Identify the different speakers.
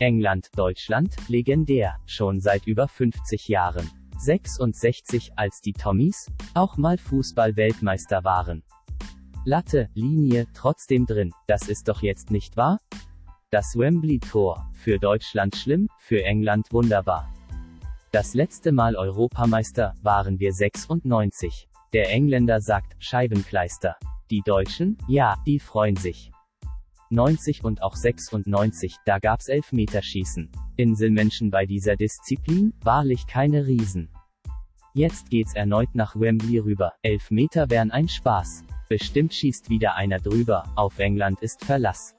Speaker 1: England, Deutschland, legendär, schon seit über 50 Jahren. 66, als die Tommies auch mal Fußball-Weltmeister waren. Latte, Linie, trotzdem drin, das ist doch jetzt nicht wahr? Das Wembley-Tor, für Deutschland schlimm, für England wunderbar. Das letzte Mal Europameister waren wir 96. Der Engländer sagt, Scheibenkleister. Die Deutschen, ja, die freuen sich. 90 und auch 96, da gab's Elfmeterschießen. Inselmenschen bei dieser Disziplin, wahrlich keine Riesen. Jetzt geht's erneut nach Wembley rüber, Elfmeter wären ein Spaß. Bestimmt schießt wieder einer drüber, auf England ist Verlass.